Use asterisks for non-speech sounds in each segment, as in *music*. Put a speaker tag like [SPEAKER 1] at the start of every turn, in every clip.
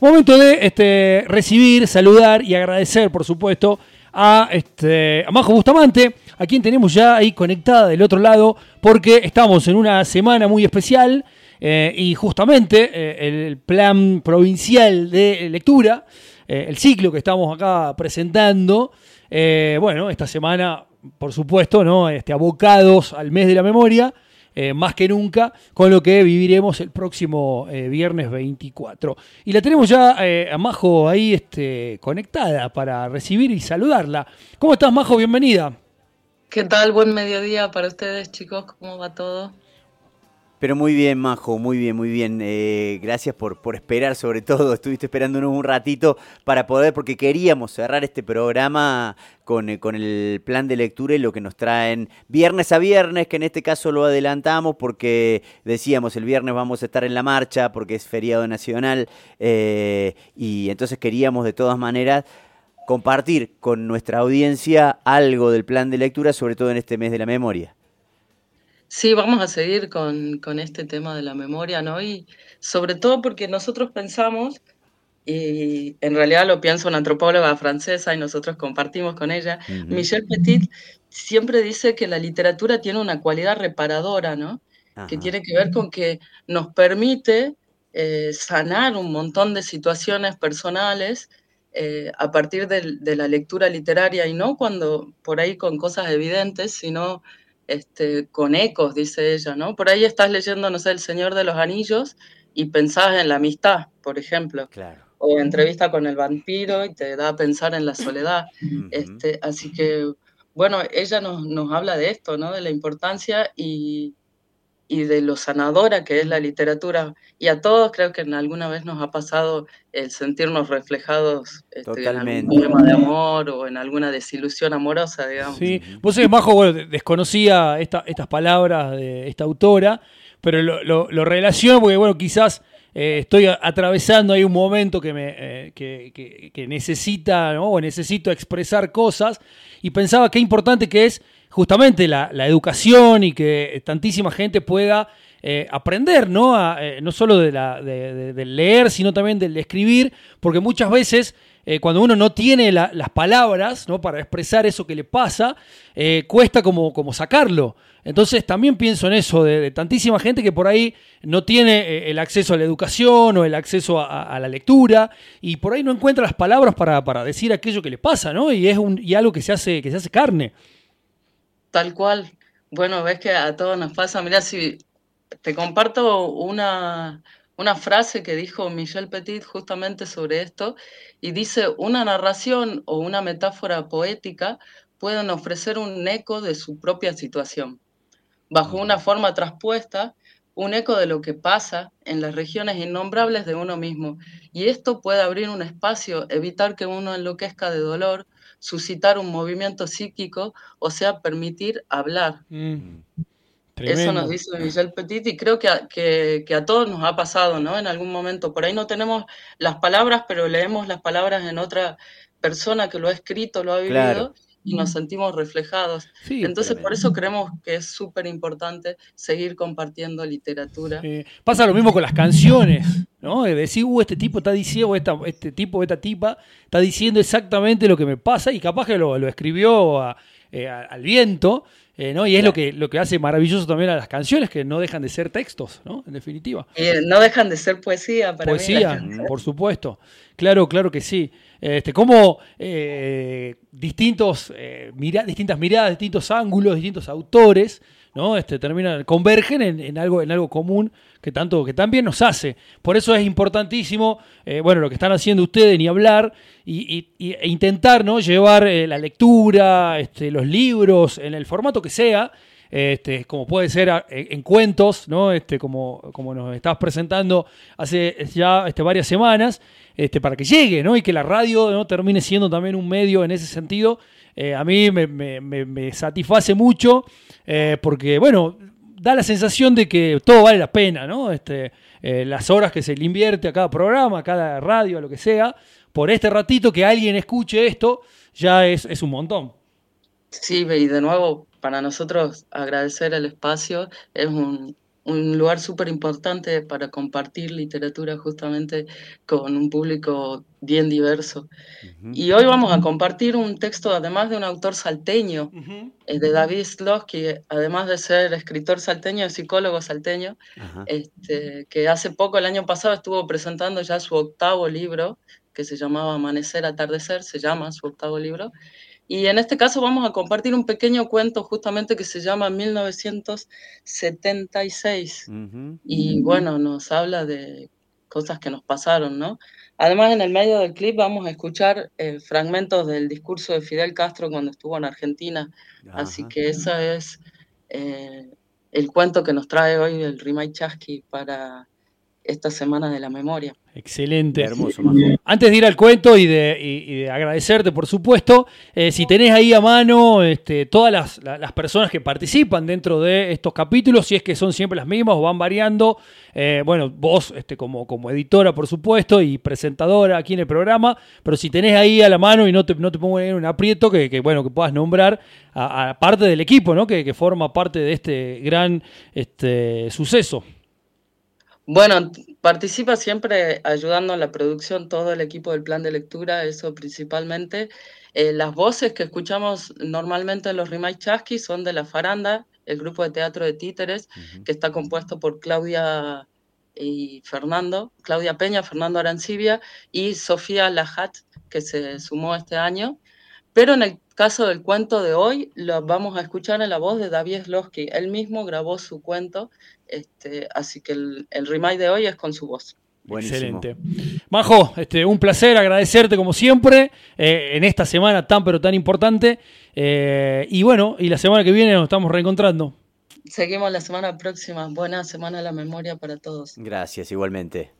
[SPEAKER 1] Momento de este, recibir, saludar y agradecer, por supuesto, a, este, Majo Bustamante, a quien tenemos ya ahí conectada del otro lado, porque estamos en una semana muy especial eh, y justamente eh, el plan provincial de lectura, eh, el ciclo que estamos acá presentando, bueno, esta semana, por supuesto, ¿no? Este, abocados al mes de la memoria. Más que nunca, con lo que viviremos el próximo viernes 24. Y la tenemos ya a Majo ahí este, conectada para recibir y saludarla. ¿Cómo estás, Majo? Bienvenida.
[SPEAKER 2] ¿Qué tal? Buen mediodía para ustedes, chicos. ¿Cómo va todo?
[SPEAKER 3] Pero muy bien, Majo, muy bien, muy bien. Eh, gracias por, por esperar, sobre todo. *laughs* Estuviste esperándonos un ratito para poder, porque queríamos cerrar este programa con, eh, con, el plan de lectura y lo que nos traen viernes a viernes, que en este caso lo adelantamos porque decíamos el viernes vamos a estar en la marcha porque es feriado nacional eh, y entonces queríamos de todas maneras compartir con nuestra audiencia algo del plan de lectura, sobre todo en este mes de la memoria.
[SPEAKER 2] Sí, vamos a seguir con, este tema de la memoria, ¿no? Y sobre todo porque nosotros pensamos, y en realidad lo pienso una antropóloga francesa y nosotros compartimos con ella, Michel Petit siempre dice que la literatura tiene una cualidad reparadora, ¿no? Que tiene que ver con que nos permite eh, sanar un montón de situaciones personales eh, a partir de, de, la lectura literaria y no cuando por ahí con cosas evidentes, sino este, con ecos, dice ella, ¿no? Por ahí estás leyendo, no sé, El Señor de los Anillos y pensás en la amistad, por ejemplo.
[SPEAKER 3] Claro.
[SPEAKER 2] O entrevista con el vampiro y te da a pensar en la soledad. este, así que, bueno, ella nos, nos habla de esto, ¿no? De la importancia y, y de lo sanadora que es la literatura. Y a todos creo que en alguna vez nos ha pasado el sentirnos reflejados este, en algún problema de amor o en alguna desilusión amorosa, digamos.
[SPEAKER 1] Sí, vos sabés, Majo, bueno, desconocía esta, estas palabras de esta autora, pero lo, lo, relaciono porque, bueno, quizás eh, estoy atravesando ahí un momento que, me, eh, que, que, necesita, ¿no? o necesito expresar cosas, y pensaba qué importante que es justamente la, educación y que tantísima gente pueda eh, aprender, ¿no? Eh, no solo de, la, de, leer, sino también del escribir, porque muchas veces eh, cuando uno no tiene las palabras ¿no? para expresar eso que le pasa, cuesta como, como sacarlo. Entonces también pienso en eso, de, tantísima gente que por ahí no tiene el acceso a la educación o el acceso a, la lectura y por ahí no encuentra las palabras para, para, decir aquello que le pasa, ¿no? Y es un, y algo que se hace, que se hace carne.
[SPEAKER 2] Tal cual. Bueno, ves que a todos nos pasa. Mira, si te comparto una, una frase que dijo Michel Petit justamente sobre esto, y dice, una narración o una metáfora poética pueden ofrecer un eco de su propia situación, bajo una forma traspuesta, un eco de lo que pasa en las regiones innombrables de uno mismo. Y esto puede abrir un espacio, evitar que uno enloquezca de dolor, suscitar un movimiento psíquico, o sea, permitir hablar. Mm. Eso nos dice Michel Petit y creo que a, que, a, todos nos ha pasado, ¿no? En algún momento. Por ahí no tenemos las palabras, pero leemos las palabras en otra persona que lo ha escrito, lo ha vivido y nos sentimos reflejados. Entonces, por eso creemos que es súper importante seguir compartiendo literatura.
[SPEAKER 1] Pasa lo mismo con las canciones, ¿no? De decir, uh, este tipo está diciendo, este tipo, esta tipa está diciendo exactamente lo que me pasa y capaz que lo, escribió eh, al viento. Eh, ¿no? Y es lo que, lo que hace maravilloso también a las canciones, que no dejan de ser textos, ¿no? En definitiva.
[SPEAKER 2] no dejan de ser poesía para
[SPEAKER 1] poesía, por supuesto. Claro, claro que sí. Este, como eh, distintos, eh, distintas miradas, distintos ángulos, distintos autores, ¿no? Este, terminan, convergen en, algo, en algo común que tanto, que también nos hace. Por eso es importantísimo, eh, bueno, lo que están haciendo ustedes, ni hablar, y, e intentar, ¿no? Llevar la lectura, este, los libros, en el formato que sea, este, como puede ser en cuentos, ¿no? Este, como, como nos estabas presentando hace ya este, varias semanas, este, para que llegue, ¿no? Y que la radio ¿no? termine siendo también un medio en ese sentido. Eh, a mí me, satisface mucho eh, porque, bueno, da la sensación de que todo vale la pena, ¿no? Este, eh, las horas que se le invierte a cada programa, a cada radio, a lo que sea, por este ratito que alguien escuche esto, ya es, es un montón.
[SPEAKER 2] Sí, y de nuevo, para nosotros agradecer el espacio es un, un lugar súper importante para compartir literatura justamente con un público bien diverso. Y hoy vamos a compartir un texto, además de un autor salteño, eh, de David Slosky, además de ser escritor salteño, es psicólogo salteño, este, que hace poco, el año pasado, estuvo presentando ya su octavo libro, que se llamaba Amanecer, Atardecer, se llama su octavo libro, y en este caso vamos a compartir un pequeño cuento justamente que se llama 1976. Y bueno, nos habla de cosas que nos pasaron, ¿no? Además, en el medio del clip vamos a escuchar eh, fragmentos del discurso de Fidel Castro cuando estuvo en Argentina. Así que ese es eh, el cuento que nos trae hoy el Rimay Chasqui para esta semana de la memoria.
[SPEAKER 1] Excelente. Hermoso, Antes de ir al cuento y de, agradecerte, por supuesto, eh, si tenés ahí a mano este, todas las, personas que participan dentro de estos capítulos, si es que son siempre las mismas o van variando, eh, bueno, vos este, como, como editora, por supuesto, y presentadora aquí en el programa, pero si tenés ahí a la mano y no te, no te pongo en un aprieto, que, bueno, que puedas nombrar a, parte del equipo, ¿no? Que, que, forma parte de este gran este, suceso.
[SPEAKER 2] Bueno, participa siempre ayudando a la producción todo el equipo del plan de lectura, eso principalmente. Eh, las voces que escuchamos normalmente en los Rimay Chasqui son de La Faranda, el grupo de teatro de títeres, que está compuesto por Claudia y Fernando, Claudia Peña, Fernando Arancibia y Sofía Lajat, que se sumó este año. Pero en el caso del cuento de hoy, lo vamos a escuchar en la voz de David Slosky. Él mismo grabó su cuento, este, así que el, el remake de hoy es con su voz.
[SPEAKER 1] Excelente. Majo, este, un placer agradecerte como siempre eh, en esta semana tan pero tan importante. Eh, y bueno, y la semana que viene nos estamos reencontrando.
[SPEAKER 2] Seguimos la semana próxima. Buena semana de la memoria para todos.
[SPEAKER 3] Gracias, igualmente.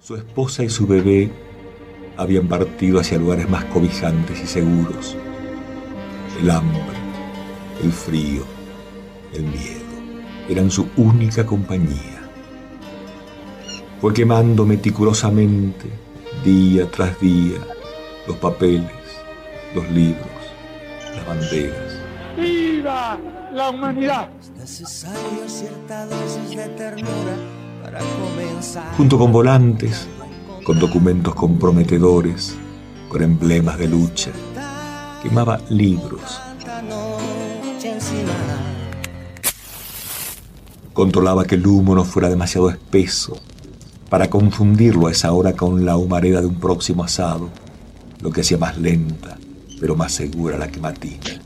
[SPEAKER 4] Su esposa y su bebé habían partido hacia lugares más cobijantes y seguros. El hambre, el frío, el miedo eran su única compañía. Fue quemando meticulosamente, día tras día, los papeles, los libros, las banderas.
[SPEAKER 5] ¡Viva la humanidad!
[SPEAKER 4] Junto con volantes, con documentos comprometedores, con emblemas de lucha. Quemaba libros. Controlaba que el humo no fuera demasiado espeso para confundirlo a esa hora con la humareda de un próximo asado, lo que hacía más lenta, pero más segura la quematina.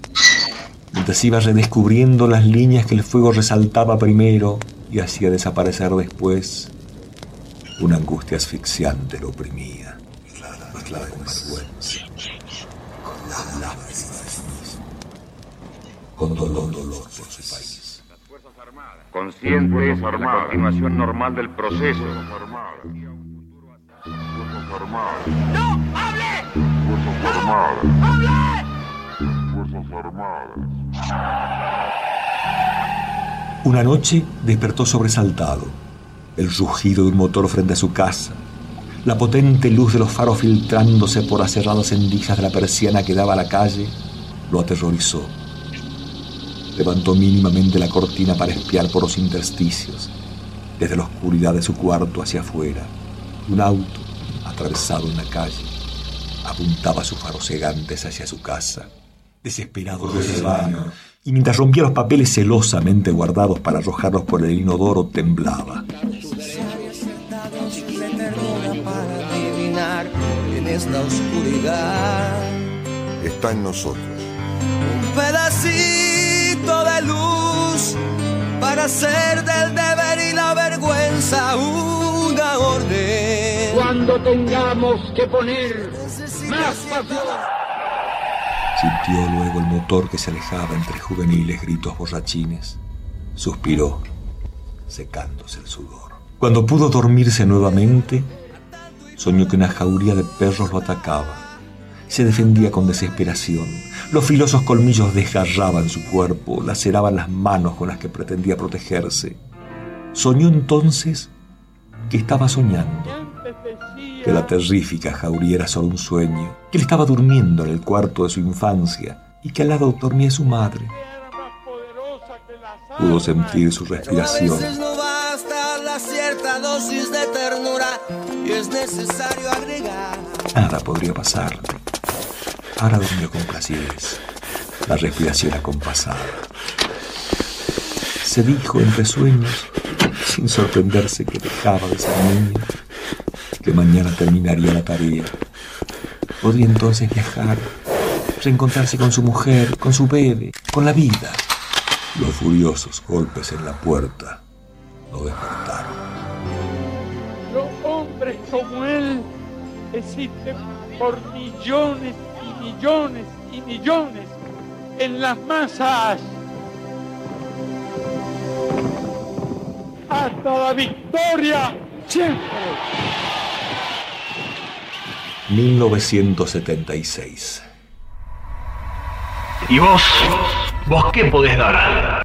[SPEAKER 4] Mientras iba redescubriendo las líneas que el fuego resaltaba primero y hacía desaparecer después, una angustia asfixiante lo oprimía. La vergüenza. Con dolor, dolor por su país.
[SPEAKER 6] Conscientes de la continuación normal del proceso.
[SPEAKER 5] ¡No! ¡Hable!
[SPEAKER 6] Fuerzas Armadas.
[SPEAKER 5] ¡Hable!
[SPEAKER 6] Fuerzas Armadas.
[SPEAKER 4] Una noche despertó sobresaltado el rugido de un motor frente a su casa, la potente luz de los faros filtrándose por las cerradas endijas de la persiana que daba a la calle, lo aterrorizó. Levantó mínimamente la cortina para espiar por los intersticios, desde la oscuridad de su cuarto hacia afuera. Un auto, atravesado en la calle, apuntaba sus faros cegantes hacia su casa. Desesperado baño, y mientras rompía los papeles celosamente guardados para arrojarlos por el inodoro, temblaba.
[SPEAKER 7] Esta oscuridad.
[SPEAKER 6] Está en nosotros.
[SPEAKER 7] Un pedacito de luz para hacer del deber y la vergüenza una orden.
[SPEAKER 5] Cuando tengamos que poner más pasión.
[SPEAKER 4] Sintió luego el motor que se alejaba entre juveniles gritos borrachines. Suspiró, secándose el sudor. Cuando pudo dormirse nuevamente, Soñó que una jauría de perros lo atacaba. Se defendía con desesperación. Los filosos colmillos desgarraban su cuerpo, laceraban las manos con las que pretendía protegerse. Soñó entonces que estaba soñando, que la terrífica jauría era solo un sueño, que él estaba durmiendo en el cuarto de su infancia y que al lado dormía su madre. Pudo sentir su
[SPEAKER 7] Pero a
[SPEAKER 4] respiración.
[SPEAKER 7] veces no basta la cierta dosis de ternura y es necesario agregar.
[SPEAKER 4] Nada podría pasarle. Ahora durmió con placidez, la respiración acompasada. Se dijo entre sueños, sin sorprenderse que dejaba de ser niño, que mañana terminaría la tarea. Podría entonces viajar, reencontrarse con su mujer, con su bebé, con la vida. Los furiosos golpes en la puerta lo despertaron.
[SPEAKER 5] Los hombres como él existen por millones y millones y millones en las masas. Hasta la victoria siempre.
[SPEAKER 4] 1976.
[SPEAKER 8] ¿Y vos? ¿Vos qué podés dar?